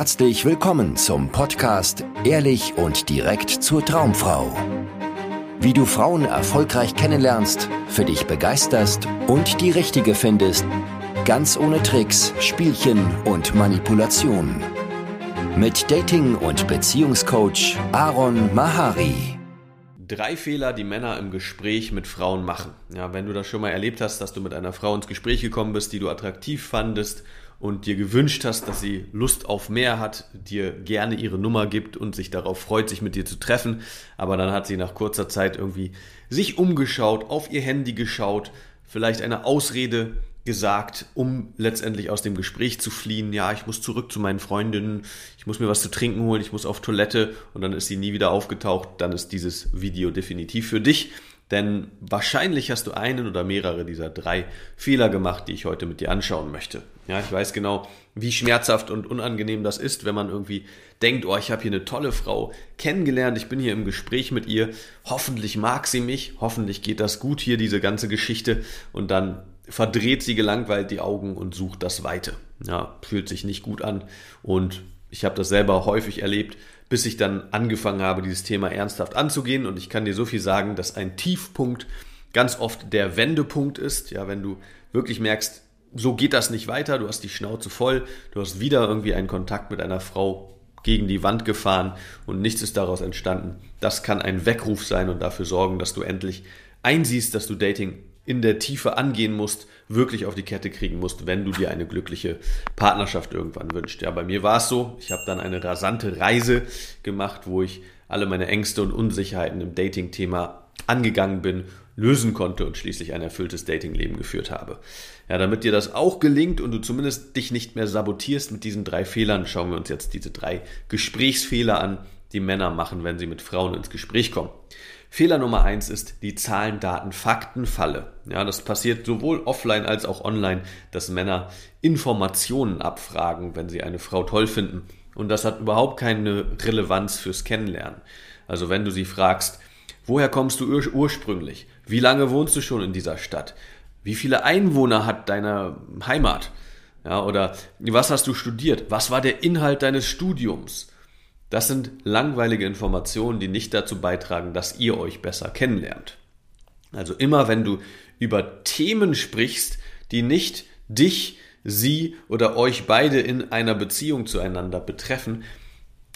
herzlich willkommen zum Podcast Ehrlich und direkt zur Traumfrau. Wie du Frauen erfolgreich kennenlernst, für dich begeisterst und die richtige findest, ganz ohne Tricks, Spielchen und Manipulation. Mit Dating- und Beziehungscoach Aaron Mahari. Drei Fehler, die Männer im Gespräch mit Frauen machen. Ja, wenn du das schon mal erlebt hast, dass du mit einer Frau ins Gespräch gekommen bist, die du attraktiv fandest und dir gewünscht hast, dass sie Lust auf mehr hat, dir gerne ihre Nummer gibt und sich darauf freut, sich mit dir zu treffen, aber dann hat sie nach kurzer Zeit irgendwie sich umgeschaut, auf ihr Handy geschaut, vielleicht eine Ausrede gesagt, um letztendlich aus dem Gespräch zu fliehen. Ja, ich muss zurück zu meinen Freundinnen, ich muss mir was zu trinken holen, ich muss auf Toilette und dann ist sie nie wieder aufgetaucht. Dann ist dieses Video definitiv für dich. Denn wahrscheinlich hast du einen oder mehrere dieser drei Fehler gemacht, die ich heute mit dir anschauen möchte. Ja, ich weiß genau, wie schmerzhaft und unangenehm das ist, wenn man irgendwie denkt, oh, ich habe hier eine tolle Frau kennengelernt, ich bin hier im Gespräch mit ihr, hoffentlich mag sie mich, hoffentlich geht das gut hier, diese ganze Geschichte, und dann verdreht sie gelangweilt die Augen und sucht das Weite. Ja, fühlt sich nicht gut an und ich habe das selber häufig erlebt, bis ich dann angefangen habe, dieses Thema ernsthaft anzugehen und ich kann dir so viel sagen, dass ein Tiefpunkt ganz oft der Wendepunkt ist, ja, wenn du wirklich merkst, so geht das nicht weiter, du hast die Schnauze voll, du hast wieder irgendwie einen Kontakt mit einer Frau gegen die Wand gefahren und nichts ist daraus entstanden. Das kann ein Weckruf sein und dafür sorgen, dass du endlich einsiehst, dass du Dating in der Tiefe angehen musst, wirklich auf die Kette kriegen musst, wenn du dir eine glückliche Partnerschaft irgendwann wünschst. Ja, bei mir war es so. Ich habe dann eine rasante Reise gemacht, wo ich alle meine Ängste und Unsicherheiten im Dating-Thema angegangen bin, lösen konnte und schließlich ein erfülltes Datingleben geführt habe. Ja, damit dir das auch gelingt und du zumindest dich nicht mehr sabotierst mit diesen drei Fehlern, schauen wir uns jetzt diese drei Gesprächsfehler an, die Männer machen, wenn sie mit Frauen ins Gespräch kommen. Fehler Nummer eins ist die Zahlen, Daten, Fakten Falle. Ja, das passiert sowohl offline als auch online, dass Männer Informationen abfragen, wenn sie eine Frau toll finden. Und das hat überhaupt keine Relevanz fürs Kennenlernen. Also wenn du sie fragst, woher kommst du ur ursprünglich? Wie lange wohnst du schon in dieser Stadt? Wie viele Einwohner hat deine Heimat? Ja, oder was hast du studiert? Was war der Inhalt deines Studiums? Das sind langweilige Informationen, die nicht dazu beitragen, dass ihr euch besser kennenlernt. Also immer wenn du über Themen sprichst, die nicht dich, sie oder euch beide in einer Beziehung zueinander betreffen,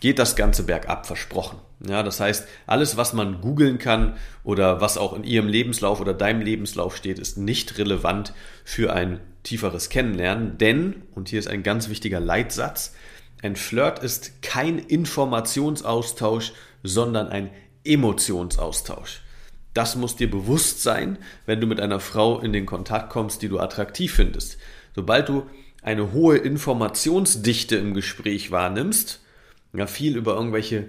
geht das Ganze bergab versprochen. Ja, das heißt, alles, was man googeln kann oder was auch in ihrem Lebenslauf oder deinem Lebenslauf steht, ist nicht relevant für ein tieferes Kennenlernen, denn, und hier ist ein ganz wichtiger Leitsatz, ein Flirt ist kein Informationsaustausch, sondern ein Emotionsaustausch. Das muss dir bewusst sein, wenn du mit einer Frau in den Kontakt kommst, die du attraktiv findest. Sobald du eine hohe Informationsdichte im Gespräch wahrnimmst, ja, viel über irgendwelche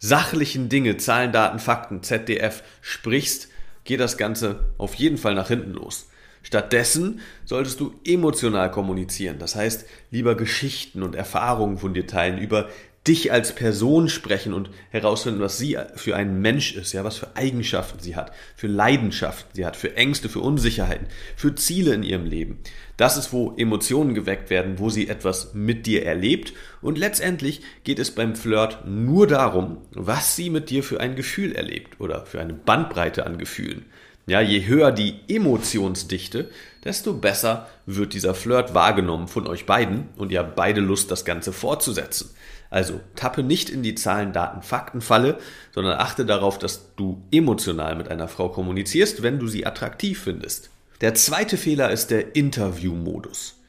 sachlichen Dinge, Zahlen, Daten, Fakten, ZDF sprichst, geht das Ganze auf jeden Fall nach hinten los. Stattdessen solltest du emotional kommunizieren. Das heißt, lieber Geschichten und Erfahrungen von dir teilen, über dich als Person sprechen und herausfinden, was sie für ein Mensch ist, ja, was für Eigenschaften sie hat, für Leidenschaften sie hat, für Ängste, für Unsicherheiten, für Ziele in ihrem Leben. Das ist, wo Emotionen geweckt werden, wo sie etwas mit dir erlebt und letztendlich geht es beim Flirt nur darum, was sie mit dir für ein Gefühl erlebt oder für eine Bandbreite an Gefühlen. Ja, je höher die Emotionsdichte, desto besser wird dieser Flirt wahrgenommen von euch beiden und ihr habt beide Lust, das Ganze fortzusetzen. Also tappe nicht in die Zahlen, Daten, Fakten Falle, sondern achte darauf, dass du emotional mit einer Frau kommunizierst, wenn du sie attraktiv findest. Der zweite Fehler ist der Interview-Modus.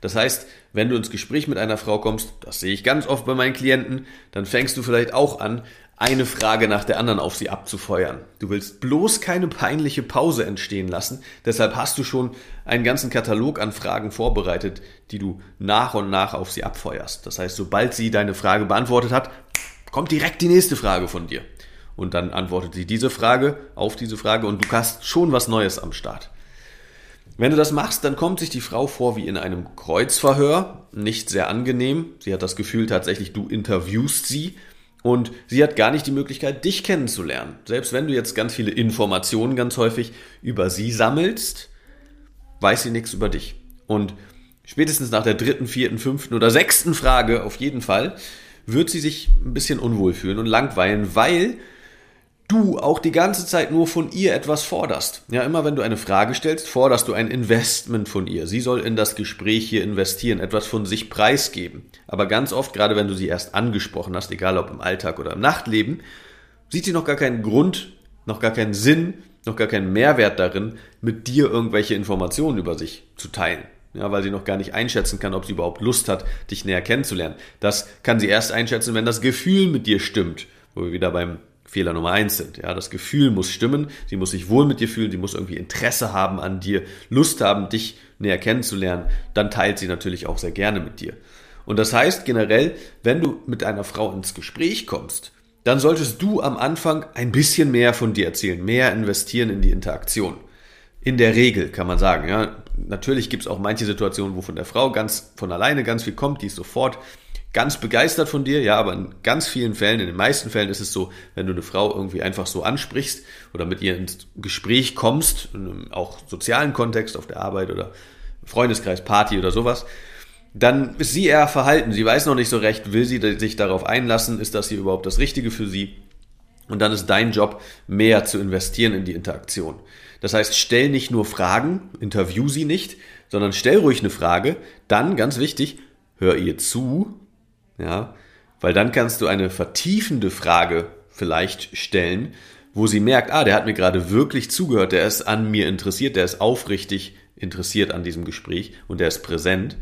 Das heißt, wenn du ins Gespräch mit einer Frau kommst, das sehe ich ganz oft bei meinen Klienten, dann fängst du vielleicht auch an, eine Frage nach der anderen auf sie abzufeuern. Du willst bloß keine peinliche Pause entstehen lassen, deshalb hast du schon einen ganzen Katalog an Fragen vorbereitet, die du nach und nach auf sie abfeuerst. Das heißt, sobald sie deine Frage beantwortet hat, kommt direkt die nächste Frage von dir. Und dann antwortet sie diese Frage auf diese Frage und du hast schon was Neues am Start. Wenn du das machst, dann kommt sich die Frau vor wie in einem Kreuzverhör, nicht sehr angenehm. Sie hat das Gefühl tatsächlich, du interviewst sie und sie hat gar nicht die Möglichkeit, dich kennenzulernen. Selbst wenn du jetzt ganz viele Informationen ganz häufig über sie sammelst, weiß sie nichts über dich. Und spätestens nach der dritten, vierten, fünften oder sechsten Frage auf jeden Fall, wird sie sich ein bisschen unwohl fühlen und langweilen, weil du auch die ganze Zeit nur von ihr etwas forderst. Ja, immer wenn du eine Frage stellst, forderst du ein Investment von ihr. Sie soll in das Gespräch hier investieren, etwas von sich preisgeben. Aber ganz oft, gerade wenn du sie erst angesprochen hast, egal ob im Alltag oder im Nachtleben, sieht sie noch gar keinen Grund, noch gar keinen Sinn, noch gar keinen Mehrwert darin, mit dir irgendwelche Informationen über sich zu teilen. Ja, weil sie noch gar nicht einschätzen kann, ob sie überhaupt Lust hat, dich näher kennenzulernen. Das kann sie erst einschätzen, wenn das Gefühl mit dir stimmt, wo wir wieder beim Fehler Nummer eins sind. Ja, das Gefühl muss stimmen, sie muss sich wohl mit dir fühlen, sie muss irgendwie Interesse haben an dir, Lust haben, dich näher kennenzulernen, dann teilt sie natürlich auch sehr gerne mit dir. Und das heißt generell, wenn du mit einer Frau ins Gespräch kommst, dann solltest du am Anfang ein bisschen mehr von dir erzählen, mehr investieren in die Interaktion. In der Regel kann man sagen, ja. Natürlich gibt es auch manche Situationen, wo von der Frau ganz von alleine ganz viel kommt, die ist sofort ganz begeistert von dir, ja, aber in ganz vielen Fällen, in den meisten Fällen ist es so, wenn du eine Frau irgendwie einfach so ansprichst oder mit ihr ins Gespräch kommst, auch sozialen Kontext auf der Arbeit oder Freundeskreis, Party oder sowas, dann ist sie eher verhalten. Sie weiß noch nicht so recht, will sie sich darauf einlassen, ist das hier überhaupt das Richtige für sie? Und dann ist dein Job, mehr zu investieren in die Interaktion. Das heißt, stell nicht nur Fragen, interview sie nicht, sondern stell ruhig eine Frage. Dann, ganz wichtig, hör ihr zu ja, weil dann kannst du eine vertiefende Frage vielleicht stellen, wo sie merkt, ah, der hat mir gerade wirklich zugehört, der ist an mir interessiert, der ist aufrichtig interessiert an diesem Gespräch und der ist präsent.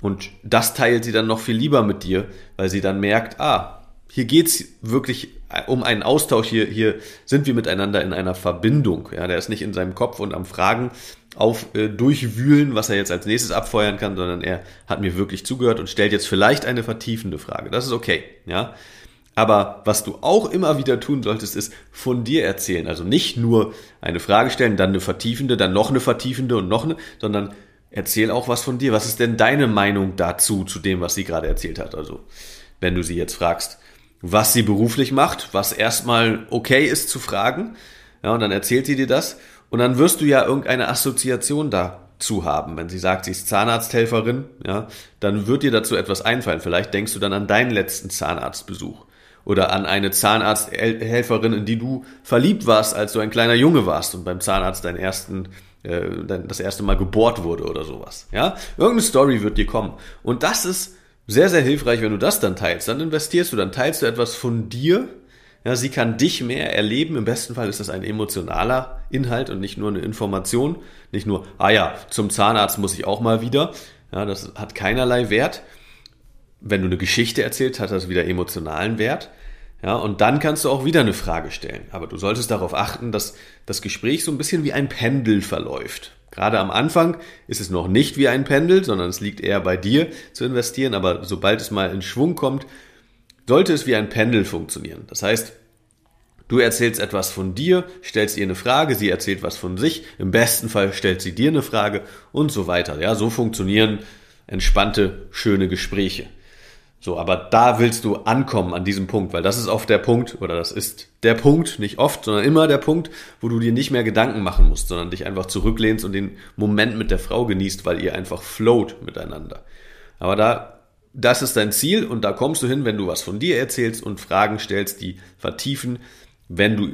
Und das teilt sie dann noch viel lieber mit dir, weil sie dann merkt, ah, hier geht's wirklich um einen Austausch, hier, hier sind wir miteinander in einer Verbindung. Ja, der ist nicht in seinem Kopf und am Fragen, auf äh, durchwühlen, was er jetzt als nächstes abfeuern kann, sondern er hat mir wirklich zugehört und stellt jetzt vielleicht eine vertiefende Frage. Das ist okay, ja. Aber was du auch immer wieder tun solltest, ist von dir erzählen. Also nicht nur eine Frage stellen, dann eine vertiefende, dann noch eine vertiefende und noch eine, sondern erzähl auch was von dir. Was ist denn deine Meinung dazu, zu dem, was sie gerade erzählt hat? Also, wenn du sie jetzt fragst, was sie beruflich macht, was erstmal okay ist zu fragen, ja, und dann erzählt sie dir das und dann wirst du ja irgendeine Assoziation dazu haben. Wenn sie sagt, sie ist Zahnarzthelferin, ja, dann wird dir dazu etwas einfallen. Vielleicht denkst du dann an deinen letzten Zahnarztbesuch oder an eine Zahnarzthelferin, in die du verliebt warst, als du ein kleiner Junge warst und beim Zahnarzt deinen ersten äh, das erste Mal gebohrt wurde oder sowas. Ja, irgendeine Story wird dir kommen und das ist sehr sehr hilfreich, wenn du das dann teilst. Dann investierst du, dann teilst du etwas von dir ja, sie kann dich mehr erleben. Im besten Fall ist das ein emotionaler Inhalt und nicht nur eine Information. Nicht nur, ah ja, zum Zahnarzt muss ich auch mal wieder. Ja, das hat keinerlei Wert. Wenn du eine Geschichte erzählst, hat das wieder emotionalen Wert. Ja, und dann kannst du auch wieder eine Frage stellen. Aber du solltest darauf achten, dass das Gespräch so ein bisschen wie ein Pendel verläuft. Gerade am Anfang ist es noch nicht wie ein Pendel, sondern es liegt eher bei dir zu investieren. Aber sobald es mal in Schwung kommt, sollte es wie ein Pendel funktionieren. Das heißt, du erzählst etwas von dir, stellst ihr eine Frage, sie erzählt was von sich, im besten Fall stellt sie dir eine Frage und so weiter. Ja, so funktionieren entspannte, schöne Gespräche. So, aber da willst du ankommen an diesem Punkt, weil das ist oft der Punkt, oder das ist der Punkt, nicht oft, sondern immer der Punkt, wo du dir nicht mehr Gedanken machen musst, sondern dich einfach zurücklehnst und den Moment mit der Frau genießt, weil ihr einfach float miteinander. Aber da das ist dein Ziel und da kommst du hin, wenn du was von dir erzählst und Fragen stellst, die vertiefen. Wenn du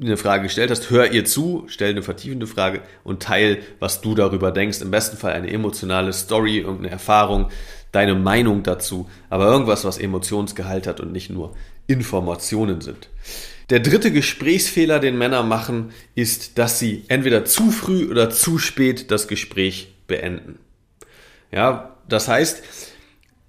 eine Frage gestellt hast, hör ihr zu, stell eine vertiefende Frage und teil, was du darüber denkst. Im besten Fall eine emotionale Story, irgendeine Erfahrung, deine Meinung dazu, aber irgendwas, was Emotionsgehalt hat und nicht nur Informationen sind. Der dritte Gesprächsfehler, den Männer machen, ist, dass sie entweder zu früh oder zu spät das Gespräch beenden. Ja, das heißt,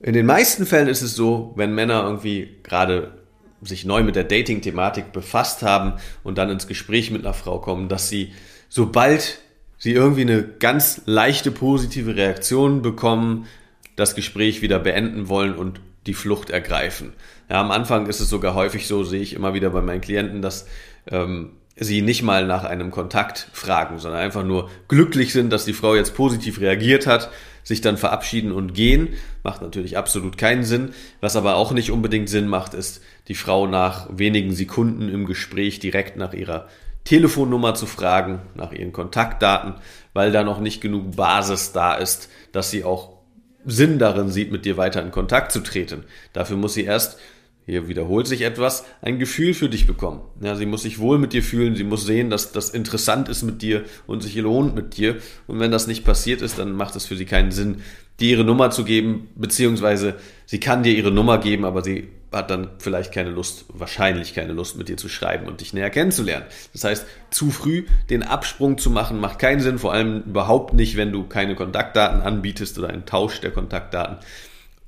in den meisten Fällen ist es so, wenn Männer irgendwie gerade sich neu mit der Dating-Thematik befasst haben und dann ins Gespräch mit einer Frau kommen, dass sie, sobald sie irgendwie eine ganz leichte positive Reaktion bekommen, das Gespräch wieder beenden wollen und die Flucht ergreifen. Ja, am Anfang ist es sogar häufig so, sehe ich immer wieder bei meinen Klienten, dass ähm, sie nicht mal nach einem Kontakt fragen, sondern einfach nur glücklich sind, dass die Frau jetzt positiv reagiert hat sich dann verabschieden und gehen. Macht natürlich absolut keinen Sinn. Was aber auch nicht unbedingt Sinn macht, ist, die Frau nach wenigen Sekunden im Gespräch direkt nach ihrer Telefonnummer zu fragen, nach ihren Kontaktdaten, weil da noch nicht genug Basis da ist, dass sie auch Sinn darin sieht, mit dir weiter in Kontakt zu treten. Dafür muss sie erst hier wiederholt sich etwas, ein Gefühl für dich bekommen. Ja, sie muss sich wohl mit dir fühlen, sie muss sehen, dass das interessant ist mit dir und sich lohnt mit dir. Und wenn das nicht passiert ist, dann macht es für sie keinen Sinn, dir ihre Nummer zu geben, beziehungsweise sie kann dir ihre Nummer geben, aber sie hat dann vielleicht keine Lust, wahrscheinlich keine Lust, mit dir zu schreiben und dich näher kennenzulernen. Das heißt, zu früh den Absprung zu machen, macht keinen Sinn, vor allem überhaupt nicht, wenn du keine Kontaktdaten anbietest oder einen Tausch der Kontaktdaten.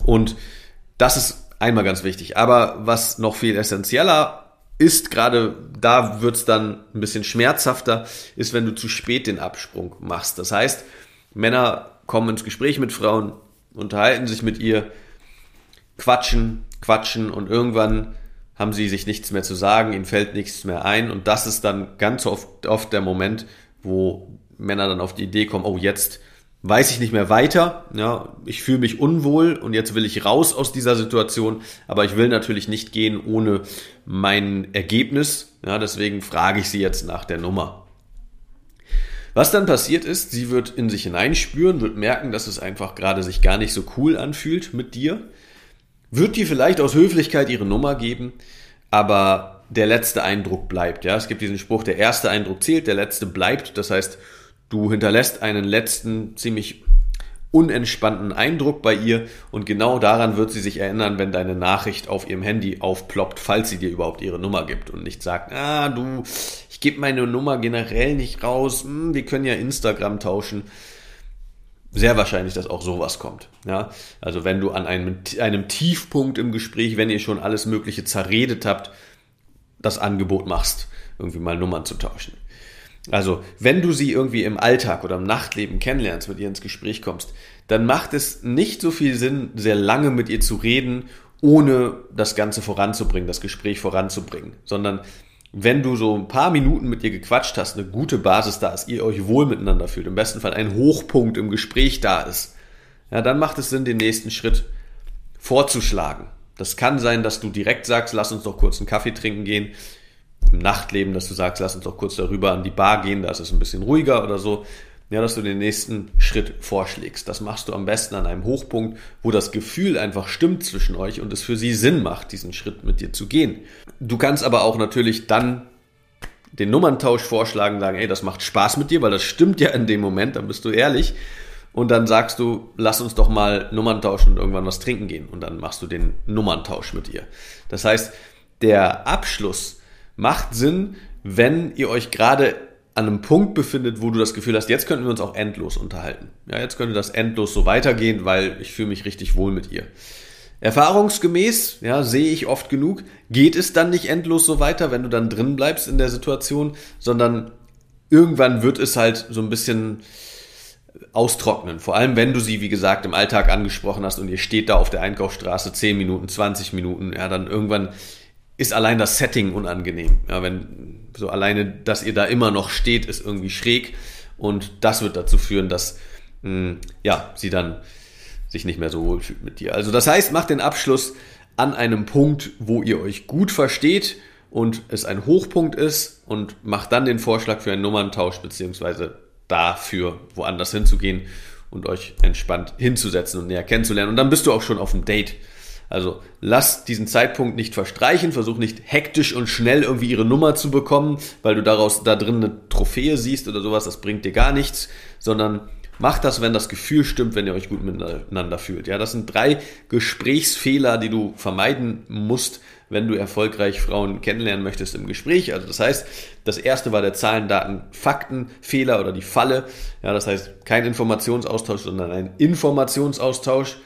Und das ist einmal ganz wichtig. Aber was noch viel essentieller ist, gerade da wird's dann ein bisschen schmerzhafter, ist, wenn du zu spät den Absprung machst. Das heißt, Männer kommen ins Gespräch mit Frauen, unterhalten sich mit ihr, quatschen, quatschen und irgendwann haben sie sich nichts mehr zu sagen, ihnen fällt nichts mehr ein und das ist dann ganz oft, oft der Moment, wo Männer dann auf die Idee kommen, oh jetzt weiß ich nicht mehr weiter. Ja, ich fühle mich unwohl und jetzt will ich raus aus dieser Situation, aber ich will natürlich nicht gehen ohne mein Ergebnis. Ja, deswegen frage ich sie jetzt nach der Nummer. Was dann passiert ist, sie wird in sich hineinspüren, wird merken, dass es einfach gerade sich gar nicht so cool anfühlt mit dir, wird dir vielleicht aus Höflichkeit ihre Nummer geben, aber der letzte Eindruck bleibt. Ja, es gibt diesen Spruch, der erste Eindruck zählt, der letzte bleibt. Das heißt, Du hinterlässt einen letzten ziemlich unentspannten Eindruck bei ihr und genau daran wird sie sich erinnern, wenn deine Nachricht auf ihrem Handy aufploppt, falls sie dir überhaupt ihre Nummer gibt und nicht sagt, ah du, ich gebe meine Nummer generell nicht raus, hm, wir können ja Instagram tauschen. Sehr wahrscheinlich, dass auch sowas kommt. Ja, also wenn du an einem, einem Tiefpunkt im Gespräch, wenn ihr schon alles Mögliche zerredet habt, das Angebot machst, irgendwie mal Nummern zu tauschen. Also, wenn du sie irgendwie im Alltag oder im Nachtleben kennenlernst, mit ihr ins Gespräch kommst, dann macht es nicht so viel Sinn, sehr lange mit ihr zu reden, ohne das Ganze voranzubringen, das Gespräch voranzubringen, sondern wenn du so ein paar Minuten mit ihr gequatscht hast, eine gute Basis da ist, ihr euch wohl miteinander fühlt, im besten Fall ein Hochpunkt im Gespräch da ist, ja, dann macht es Sinn, den nächsten Schritt vorzuschlagen. Das kann sein, dass du direkt sagst, lass uns doch kurz einen Kaffee trinken gehen im Nachtleben, dass du sagst, lass uns doch kurz darüber an die Bar gehen, da ist es ein bisschen ruhiger oder so. Ja, dass du den nächsten Schritt vorschlägst. Das machst du am besten an einem Hochpunkt, wo das Gefühl einfach stimmt zwischen euch und es für sie Sinn macht, diesen Schritt mit dir zu gehen. Du kannst aber auch natürlich dann den Nummerntausch vorschlagen, sagen, ey, das macht Spaß mit dir, weil das stimmt ja in dem Moment, dann bist du ehrlich. Und dann sagst du, lass uns doch mal Nummern tauschen und irgendwann was trinken gehen. Und dann machst du den Nummerntausch mit ihr. Das heißt, der Abschluss macht Sinn, wenn ihr euch gerade an einem Punkt befindet, wo du das Gefühl hast, jetzt könnten wir uns auch endlos unterhalten. Ja, jetzt könnte das endlos so weitergehen, weil ich fühle mich richtig wohl mit ihr. Erfahrungsgemäß, ja, sehe ich oft genug, geht es dann nicht endlos so weiter, wenn du dann drin bleibst in der Situation, sondern irgendwann wird es halt so ein bisschen austrocknen. Vor allem, wenn du sie, wie gesagt, im Alltag angesprochen hast und ihr steht da auf der Einkaufsstraße 10 Minuten, 20 Minuten, ja, dann irgendwann ist allein das Setting unangenehm. Ja, wenn so alleine, dass ihr da immer noch steht, ist irgendwie schräg und das wird dazu führen, dass mh, hm, ja sie dann sich nicht mehr so wohl fühlt mit dir. Also das heißt, macht den Abschluss an einem Punkt, wo ihr euch gut versteht und es ein Hochpunkt ist und macht dann den Vorschlag für einen Nummerntausch beziehungsweise dafür woanders hinzugehen und euch entspannt hinzusetzen und näher kennenzulernen. Und dann bist du auch schon auf dem Date. Also lass diesen Zeitpunkt nicht verstreichen, versuch nicht hektisch und schnell irgendwie ihre Nummer zu bekommen, weil du daraus da drin eine Trophäe siehst oder sowas, das bringt dir gar nichts, sondern mach das, wenn das Gefühl stimmt, wenn ihr euch gut miteinander fühlt. Ja, das sind drei Gesprächsfehler, die du vermeiden musst, wenn du erfolgreich Frauen kennenlernen möchtest im Gespräch. Also das heißt, das erste war der Zahlen, Daten, Fakten, Fehler oder die Falle. Ja, das heißt kein Informationsaustausch, sondern ein Informationsaustausch.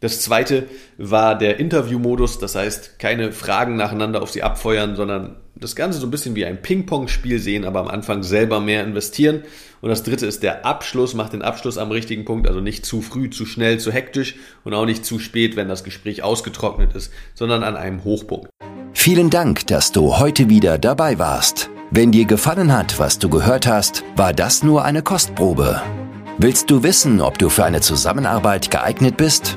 Das zweite war der Interviewmodus, das heißt keine Fragen nacheinander auf sie abfeuern, sondern das Ganze so ein bisschen wie ein Ping-Pong-Spiel sehen, aber am Anfang selber mehr investieren. Und das dritte ist der Abschluss, macht den Abschluss am richtigen Punkt, also nicht zu früh, zu schnell, zu hektisch und auch nicht zu spät, wenn das Gespräch ausgetrocknet ist, sondern an einem Hochpunkt. Vielen Dank, dass du heute wieder dabei warst. Wenn dir gefallen hat, was du gehört hast, war das nur eine Kostprobe. Willst du wissen, ob du für eine Zusammenarbeit geeignet bist?